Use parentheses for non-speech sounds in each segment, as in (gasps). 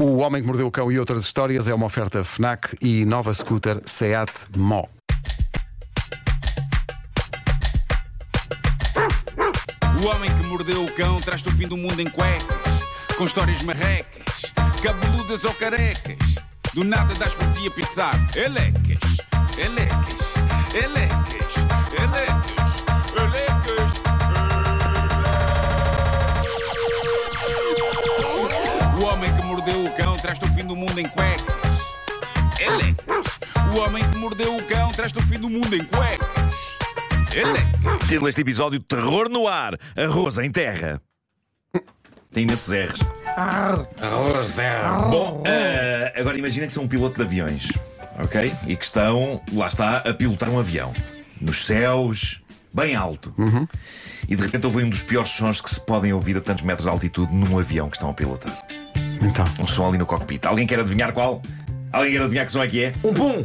O Homem que Mordeu o Cão e outras histórias é uma oferta FNAC e nova scooter Seat Mó. O homem que mordeu o cão traz-te o fim do mundo em cuecas, com histórias marrecas, cabeludas ou carecas. Do nada das por ti a pensar, elecas, elecas, elecas, elecas, mordeu o cão traz-te o fim do mundo em cuecas, elecas. O homem que mordeu o cão traz-te o fim do mundo em cuecas, elecas. Título deste episódio: Terror no ar, arroz em terra. Tem imensos R's. Bom, eh, agora imagina que são um piloto de aviões, ok? E que estão, lá está, a pilotar um avião. Nos céus, bem alto. E de repente houve um dos piores sons que se podem ouvir a tantos metros de altitude num avião que estão a pilotar. Então, Um som ali no cockpit. Alguém quer adivinhar qual? Alguém quer adivinhar que som é que é? Um pum!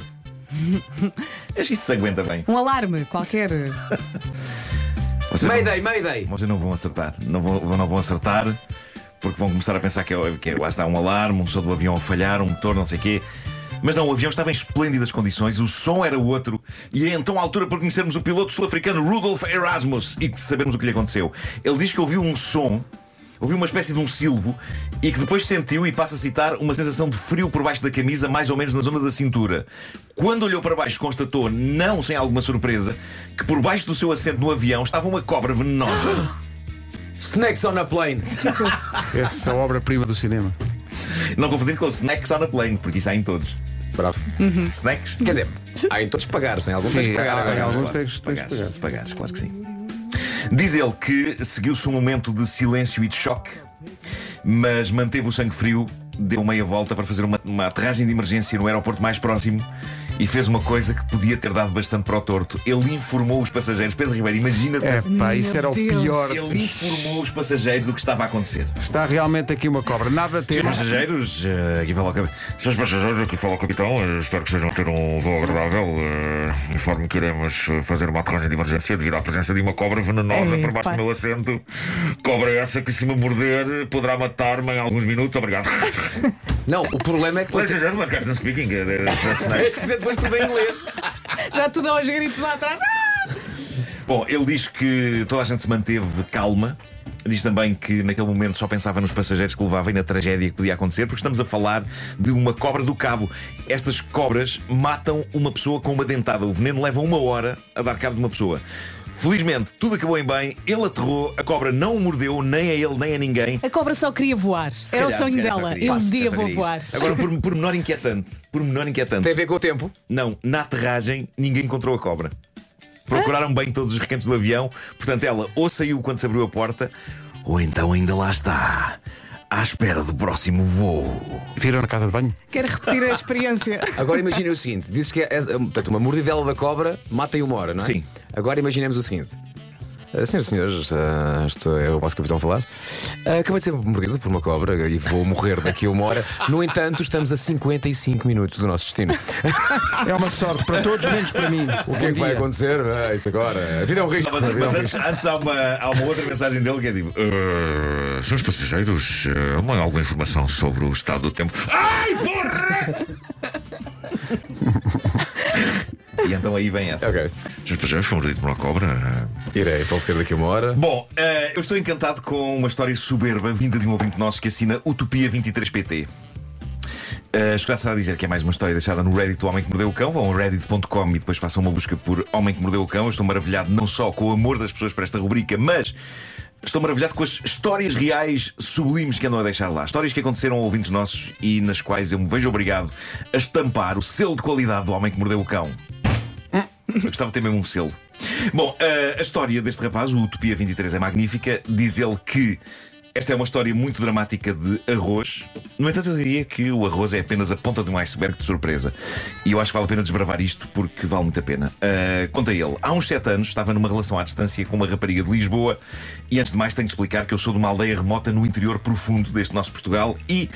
(laughs) Acho que isso se aguenta bem. Um alarme qualquer. (laughs) Vocês não- Mayday, Mayday! Vocês não vão acertar. Não vão, não vão acertar porque vão começar a pensar que, é, que é- lá está um alarme, um som do avião a falhar, um motor, não sei o quê. Mas não, o avião estava em esplêndidas condições, o som era outro, e é então a altura para conhecermos o piloto sul-africano Rudolf Erasmus e sabermos o que lhe aconteceu. Ele diz que ouviu um som, ouviu uma espécie de um silvo, e que depois sentiu, e passa a citar, uma sensação de frio por baixo da camisa, mais ou menos na zona da cintura. Quando olhou para baixo, constatou, não sem alguma surpresa, que por baixo do seu assento no avião estava uma cobra venenosa. (gasps) Snakes on a plane! (laughs) essa é a obra-prima do cinema. Não confundir com snacks on a plane, porque isso há em todos. Bravo. Snacks? Quer dizer, há em todos pagares, em alguns tens que pagar. alguns tens- pagares, pagar. se pagares, claro que sim. Diz ele que seguiu-se um momento de silêncio e de choque, mas manteve o sangue frio, deu meia volta para fazer uma, uma aterragem de emergência no aeroporto mais próximo e fez uma coisa que podia ter dado bastante para o torto. Ele informou os passageiros. Pedro Ribeiro, imagina-te. É pá, isso era o Deus. pior. Ele informou os passageiros do que estava a acontecer. Está realmente aqui uma cobra. Nada a ter. Senhores passageiros, aqui fala o capitão. Senhores passageiros, aqui fala o capitão. Espero que estejam a ter um voo agradável. Eh, informo que iremos eh, fazer uma aterragem de emergência devido à presença de uma cobra venenosa por baixo do meu assento. Cobra essa que, se me morder, poderá matar-me em alguns minutos. Obrigado. (laughs) Não, o problema é que and gentlemen, Captain speaking. eh, snake. (laughs) depois tudo em inglês. Já tudo aos gritos lá atrás. Bom, ele diz que toda a gente se manteve calma. Diz também que naquele momento só pensava nos passageiros que levava e na tragédia que podia acontecer, porque estamos a falar de uma cobra do cabo. Estas cobras matam uma pessoa com uma dentada. O veneno leva uma hora a dar cabo de uma pessoa. Felizmente, tudo acabou em bem, ele aterrou, a cobra não o mordeu, nem a ele, nem a ninguém. A cobra só queria voar. Se Era calhar, o sonho se calhar só dela. queria Eu um isso, dia vou queria voar. isso. Agora, por, por menor inquietante, por menor inquietante. Tem a ver com o tempo. Não, na aterragem ninguém encontrou a cobra. Procuraram bem todos os requentos do avião, portanto ela ou saiu quando se abriu a porta, ou então ainda lá está, à espera do próximo voo. Viram na casa de banho? Quero repetir a experiência. (laughs) Agora imaginem o seguinte: dizes que é, é, portanto, uma mordidela da cobra mata em uma hora, não é? Sim. Agora imaginemos o seguinte. Ah, Senhoras e senhores, ah, estou, é o vosso capitão a falar. Ah, acabei de ser mordido por uma cobra e vou morrer daqui a uma hora. No entanto, estamos a 55 minutos do nosso destino. (laughs) É uma sorte para todos, menos para mim. O que é que vai acontecer? Ah, isso agora. A vida é um risco. Mas, é um mas antes, risco. antes há, uma, há uma outra mensagem dele que é tipo: "Uh, Senhores passageiros, uh, mandem alguma informação sobre o estado do tempo. Ai, porra! (laughs) e então aí vem essa. Ok. Passageiros, foi mordido por uma cobra. Irei falecer daqui a uma hora. Bom, eh, eu estou encantado com uma história soberba vinda de um ouvinte nosso que assina Utopia 23PT. Uh, Escutar será dizer que é mais uma história deixada no Reddit do Homem que Mordeu o Cão. Vão a reddit.com e depois façam uma busca por Homem que Mordeu o Cão. Eu estou maravilhado não só com o amor das pessoas para esta rubrica, mas estou maravilhado com as histórias reais sublimes que andam a deixar lá. Histórias que aconteceram a ouvintes nossos e nas quais eu me vejo obrigado a estampar o selo de qualidade do Homem que Mordeu o Cão. Eu gostava de ter mesmo um selo. Bom, eh, a história deste rapaz, o Utopia 23, é magnífica. Diz ele que esta é uma história muito dramática de arroz. No entanto, eu diria que o arroz é apenas a ponta de um iceberg de surpresa. E eu acho que vale a pena desbravar isto porque vale muito a pena. Uh, conta ele, há uns 7 anos estava numa relação à distância com uma rapariga de Lisboa. E antes de mais, tenho de explicar que eu sou de uma aldeia remota no interior profundo deste nosso Portugal. E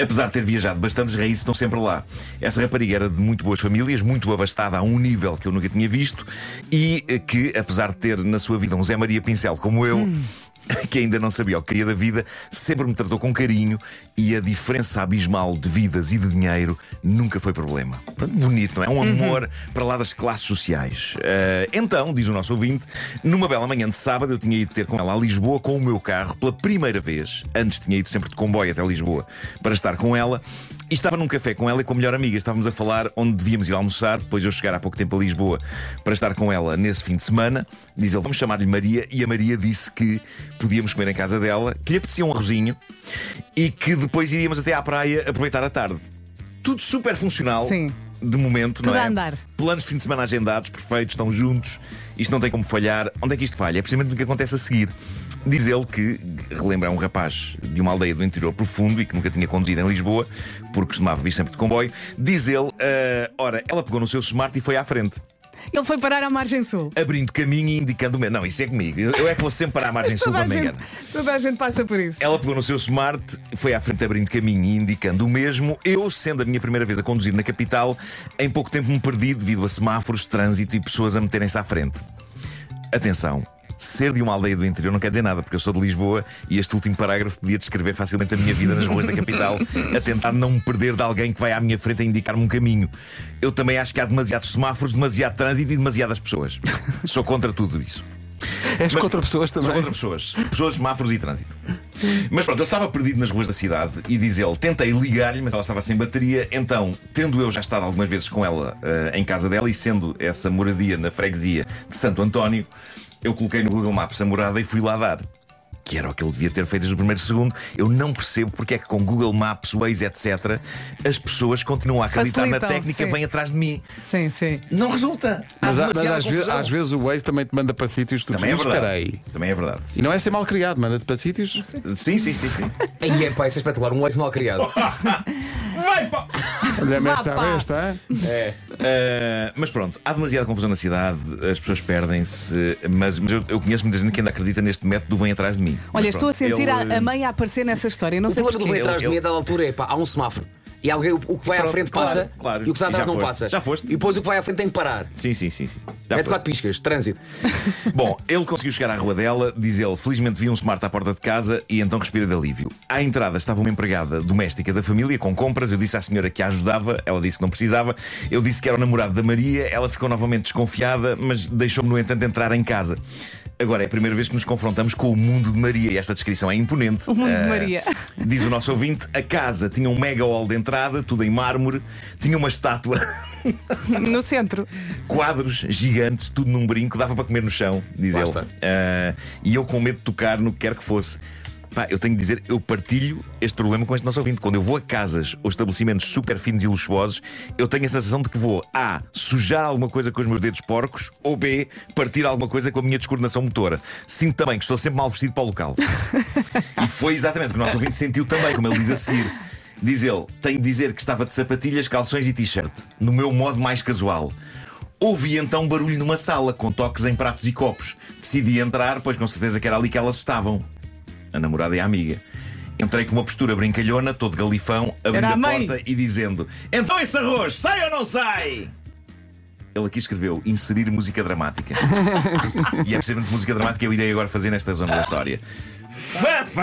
apesar de ter viajado bastante, as raízes estão sempre lá. Essa rapariga era de muito boas famílias, muito abastada a um nível que eu nunca tinha visto. E eh, que, apesar de ter na sua vida um Zé Maria Pincel como eu. (laughs) que ainda não sabia o que queria da vida, sempre me tratou com carinho e a diferença abismal de vidas e de dinheiro nunca foi problema. Bonito, não é? Um amor para lá das classes sociais. Eh, então, diz o nosso ouvinte, numa bela manhã de sábado eu tinha ido ter com ela a Lisboa com o meu carro pela primeira vez. Antes tinha ido sempre de comboio até Lisboa para estar com ela. E estava num café com ela e com a melhor amiga. Estávamos a falar onde devíamos ir almoçar, depois eu chegar há pouco tempo a Lisboa para estar com ela nesse fim de semana. Diz ele, vamos chamar-lhe Maria. E a Maria disse que podíamos comer em casa dela, que lhe apetecia um arrozinho e que depois iríamos até à praia aproveitar a tarde. Tudo super funcional. Sim. De momento, Tudo não é? a andar. Planos de fim de semana agendados, perfeitos, estão juntos. Isto não tem como falhar. Onde é que isto falha? É precisamente no que acontece a seguir. Diz ele que, relembra um rapaz de uma aldeia do interior profundo e que nunca tinha conduzido em Lisboa, porque costumava vir sempre de comboio. Diz ele, ah, ora, ela pegou no seu smart e foi à frente. Ele foi parar à margem sul. Abrindo caminho e indicando o. Não, isso é comigo. Eu eu é que vou sempre para a margem sul Toda a, quando me engano. toda a gente passa por isso. Ela pegou no seu smart, foi à frente abrindo caminho e indicando o mesmo. Eu, sendo a minha primeira vez a conduzir na capital, em pouco tempo me perdi devido a semáforos, trânsito e pessoas a meterem-se à frente. Atenção. Ser de uma aldeia do interior não quer dizer nada, porque eu sou de Lisboa e este último parágrafo podia descrever facilmente a minha vida nas ruas da capital, (laughs) a tentar não me perder de alguém que vai à minha frente a indicar-me um caminho. Eu também acho que há demasiados semáforos, demasiado trânsito e demasiadas pessoas. (laughs) Sou contra tudo isso. És Mas- contra pessoas Sou também. contra pessoas. Pessoas, semáforos e trânsito. Mas pronto, ele estava perdido nas ruas da cidade e diz ele: tentei ligar-lhe, mas ela estava sem bateria. Então, tendo eu já estado algumas vezes com ela eh, em casa dela e sendo essa moradia na freguesia de Santo António, eu coloquei no Google Maps a morada e fui lá dar. Que era o que ele devia ter feito desde o primeiro segundo. Eu não percebo porque é que com Google Maps, Waze, etc., as pessoas continuam a acreditar na Facilitam, técnica, sim. vêm atrás de mim. Sim, sim. Não resulta. Mas, há- mas às, vezes, às vezes o Waze também te manda para sítios que tu Também é verdade. Também é verdade. E não é ser mal criado, manda-te para sítios. Sim, sim, sim, sim. Aí (laughs) é pá, isso é espetacular, um ex mal criado. (laughs) Vai, pá! Olha-me Vá, esta pá. esta. É. Uh, mas pronto, há demasiada confusão na cidade, as pessoas perdem-se, mas, mas eu, eu conheço muita gente que ainda acredita neste método, vem atrás de mim. Olha, Mas estou a sentir a, ele, a mãe a aparecer nessa história. Não O sei problema do porquê. vem atrás de Ele- mim a dada altura é pá, há um semáforo. E alguém, o o que vai à Pronto, frente claro, passa claro. e o que está atrás não foste, passa. já foste. E depois o que vai à frente tem que parar. Sim, sim, sim. sim. Já Mete quatro piscas, trânsito. (laughs) Bom, ele conseguiu chegar à rua dela, diz ele, felizmente vi um smart à porta de casa e então respira de alívio. À entrada estava uma empregada doméstica da família com compras. Eu disse à senhora que a ajudava, ela disse que não precisava. Eu disse que era o namorado da Maria, ela ficou novamente desconfiada, mas deixou-me, no entanto, entrar em casa. Agora é a primeira vez que nos confrontamos com o mundo de Maria e esta descrição é imponente. O mundo de Ah, Maria. (laughs) Diz o nosso ouvinte: a casa tinha um mega hall de entrada, tudo em mármore, tinha uma estátua, (laughs) No centro. quadros gigantes, tudo num brinco, dava para comer no chão, diz Lá ele. Ah, e eu com medo de tocar no que quer que fosse. Pá, eu tenho que dizer, eu partilho este problema com este nosso ouvinte. Quando eu vou a casas ou estabelecimentos super finos e luxuosos, eu tenho a sensação de que vou A. sujar alguma coisa com os meus dedos porcos, ou B. partir alguma coisa com a minha descoordenação motora. Sinto também que estou sempre mal vestido para o local. E foi exatamente o que o nosso ouvinte sentiu também, como ele diz a seguir. Diz ele: tenho de dizer que estava de sapatilhas, calções e t-shirt, no meu modo mais casual. Ouvi então barulho numa sala, com toques em pratos e copos. Decidi entrar, pois com certeza que era ali que elas estavam. A namorada e a amiga. Entrei com uma postura brincalhona, todo galifão, abrindo a a porta e dizendo: Então esse arroz, sai ou não sai? Ele aqui escreveu inserir música dramática. (laughs) e é precisamente música dramática que eu irei agora fazer nesta zona da história. Fafã!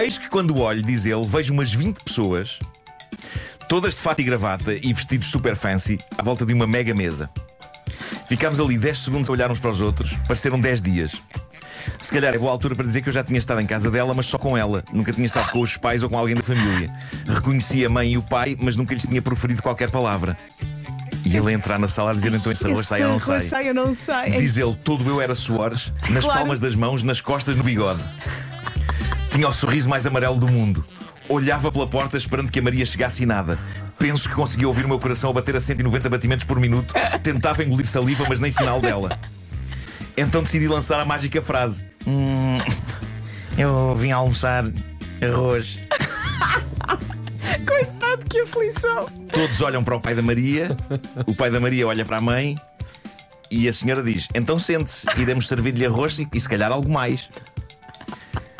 Eis que quando olho, diz ele, vejo umas 20 pessoas, todas de fato e gravata e vestidos super fancy, à volta de uma mega mesa. Ficámos ali 10 segundos a olhar uns para os outros, pareceram 10 dias. Se calhar é boa altura para dizer que eu já tinha estado em casa dela, mas só com ela. Nunca tinha estado com os pais ou com alguém da família. Reconheci a mãe e o pai, mas nunca lhes tinha proferido qualquer palavra. E ele entrar na sala a dizer então esse arroz sai ou não sai. sai ou não sai. Diz ele, todo eu era suores, nas Claro. palmas das mãos, nas costas, no bigode. Tinha o sorriso mais amarelo do mundo. Olhava pela porta esperando que a Maria chegasse e nada. Penso que conseguia ouvir o meu coração a bater a 190 batimentos por minuto. Tentava engolir saliva, mas nem sinal dela. Então decidi lançar a mágica frase: "Hum, Eu vim almoçar arroz. (laughs) Coitado, que aflição. Todos olham para o pai da Maria, o pai da Maria olha para a mãe e a senhora diz: Então sente-se, iremos servir-lhe arroz e, e se calhar algo mais.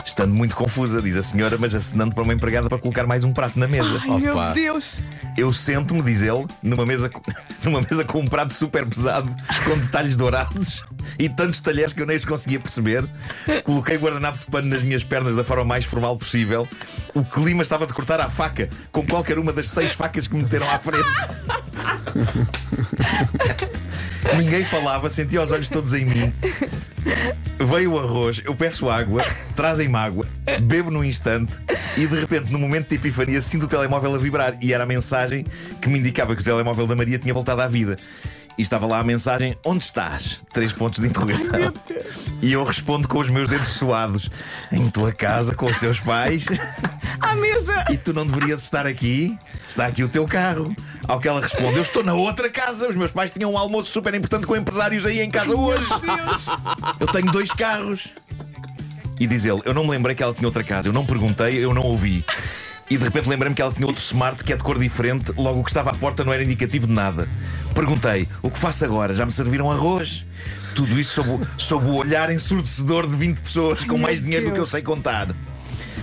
Estando muito confusa, diz a senhora, mas acenando para uma empregada para colocar mais um prato na mesa. Ai, meu Opa. Deus. Eu sento-me, diz ele, numa mesa, (laughs) numa mesa com um prato super pesado, com detalhes dourados e tantos talheres que eu nem os conseguia perceber. Coloquei guardanapo de pano nas minhas pernas da forma mais formal possível. O clima estava de cortar à faca, com qualquer uma das seis facas que me meteram à frente. (laughs) Ninguém falava, sentia os olhos todos em mim. Veio o arroz, eu peço água, trazem-me água, bebo num instante e de repente, no momento de epifania, sinto o telemóvel a vibrar e era a mensagem que me indicava que o telemóvel da Maria tinha voltado à vida. E estava lá a mensagem: Onde estás? Três pontos de interrogação. Deus. E eu respondo com os meus dedos suados: Em tua casa, com os teus pais. (laughs) À mesa. E tu não deverias estar aqui? Está aqui o teu carro. Ao que ela responde: Eu estou na outra casa. Os meus pais tinham um almoço super importante com empresários aí em casa hoje. Eu tenho dois carros. E diz ele: Eu não me lembrei que ela tinha outra casa. Eu não perguntei, eu não ouvi. E de repente lembrei-me que ela tinha outro smart que é de cor diferente. Logo o que estava à porta não era indicativo de nada. Perguntei: O que faço agora? Já me serviram arroz? Tudo isso sob o, sob o olhar ensurdecedor de 20 pessoas com mais dinheiro do que eu sei contar.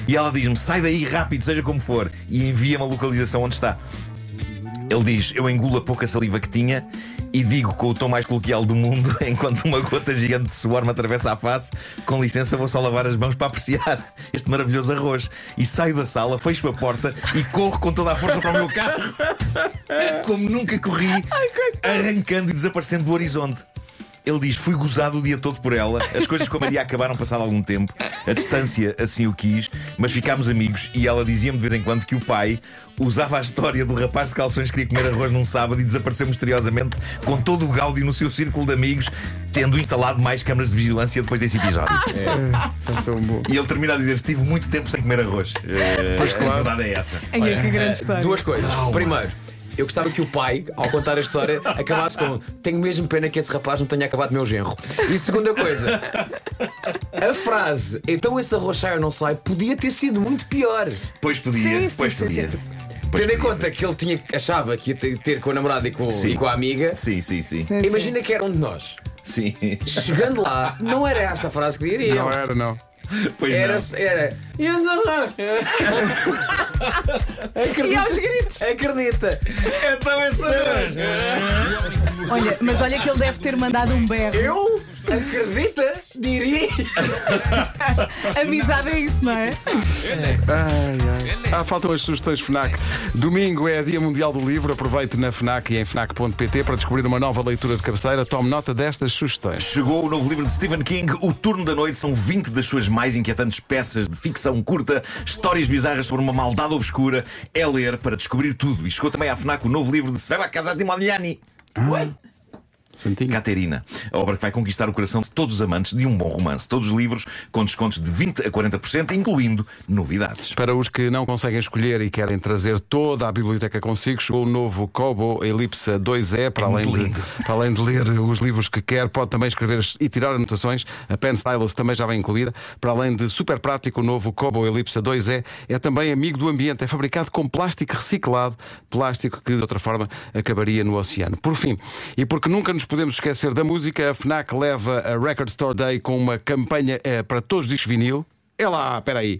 E ela diz-me: Sai daí rápido, seja como for. E envia-me a localização onde está. Ele diz: Eu engulo a pouca saliva que tinha e digo com o tom mais coloquial do mundo, (laughs) enquanto uma gota gigante de suor me atravessa a face: Com licença, vou só lavar as mãos para apreciar (laughs) este maravilhoso arroz. E saio da sala, fecho a porta e corro com toda a força para o meu carro, (laughs) como nunca corri, arrancando e desaparecendo do horizonte. Ele diz: Fui gozado o dia todo por ela. As coisas com a Maria acabaram passado algum tempo. A distância assim o quis, mas ficámos amigos. E ela dizia-me de vez em quando que o pai usava a história do rapaz de calções que queria comer arroz num sábado e desapareceu misteriosamente com todo o gáudio no seu círculo de amigos, tendo instalado mais câmaras de vigilância depois desse episódio. (laughs) É tão bom. E ele termina a dizer: Estive muito tempo sem comer arroz. Pois claro. A verdade é essa. Ai, que grande Eh, história. Duas coisas. Primeiro, eu gostava que o pai, ao contar a história, acabasse com Tenho mesmo pena que esse rapaz não tenha acabado meu genro. E segunda coisa, a frase Então esse arroz sai ou não sai podia ter sido muito pior. Pois podia, Sim, sim, pois sim, podia. sim. Tendo em conta que ele tinha, achava que ia ter- ter com a namorada e com, e com a amiga, Sim, sim, sim. Sim, sim. imagina que era um de nós. Sim. Chegando lá, não era essa a frase que diriam. Não era, não. Pois Era, não. era. E os arroz? E aos gritos. Acredita. Então esse arroz. Olha, mas olha que ele deve ter mandado um berro. Eu? Acredita? Diria. (laughs) Amizade é isso, não é? Ai, ai. Ah, faltam as sugestões FNAC. Domingo é Dia Mundial do Livro. Aproveite na FNAC e em FNAC.pt para descobrir uma nova leitura de cabeceira. Tome nota destas sugestões. Chegou o novo livro de Stephen King, O Turno da Noite. São 20 das suas mais inquietantes peças de ficção curta, histórias bizarras sobre uma maldade obscura. É ler para descobrir tudo. E chegou também à FNAC o novo livro de Sveva Casatimogliani. Santinho. Caterina, a obra que vai conquistar o coração de todos os amantes de um bom romance. Todos os livros com descontos de 20 a 40%, incluindo novidades. Para os que não conseguem escolher e querem trazer toda a biblioteca consigo, chegou o novo Kobo Elipsa 2E. Para, É além de, (laughs) para além de ler os livros que quer, pode também escrever e tirar anotações. A Pen Stylus também já vem incluída. Para além de super prático, o novo Kobo Elipsa 2E é também amigo do ambiente. É fabricado com plástico reciclado, plástico que de outra forma acabaria no oceano. Por fim, e porque nunca nos podemos esquecer da música, a Fnac leva a Record Store Day com uma campanha eh, para todos os discos vinil. É lá, espera aí.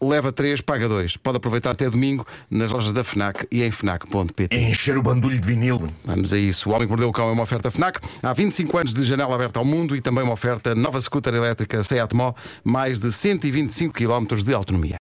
Leva 3, paga 2. Pode aproveitar até domingo nas lojas da FNAC e em FNAC.pt. Encher o bandulho de vinil. Vamos a isso. O Homem que Mordeu o Cão é uma oferta FNAC. Há 25 anos de janela aberta ao mundo e também uma oferta nova scooter elétrica Seat Mó, mais de 125 km de autonomia.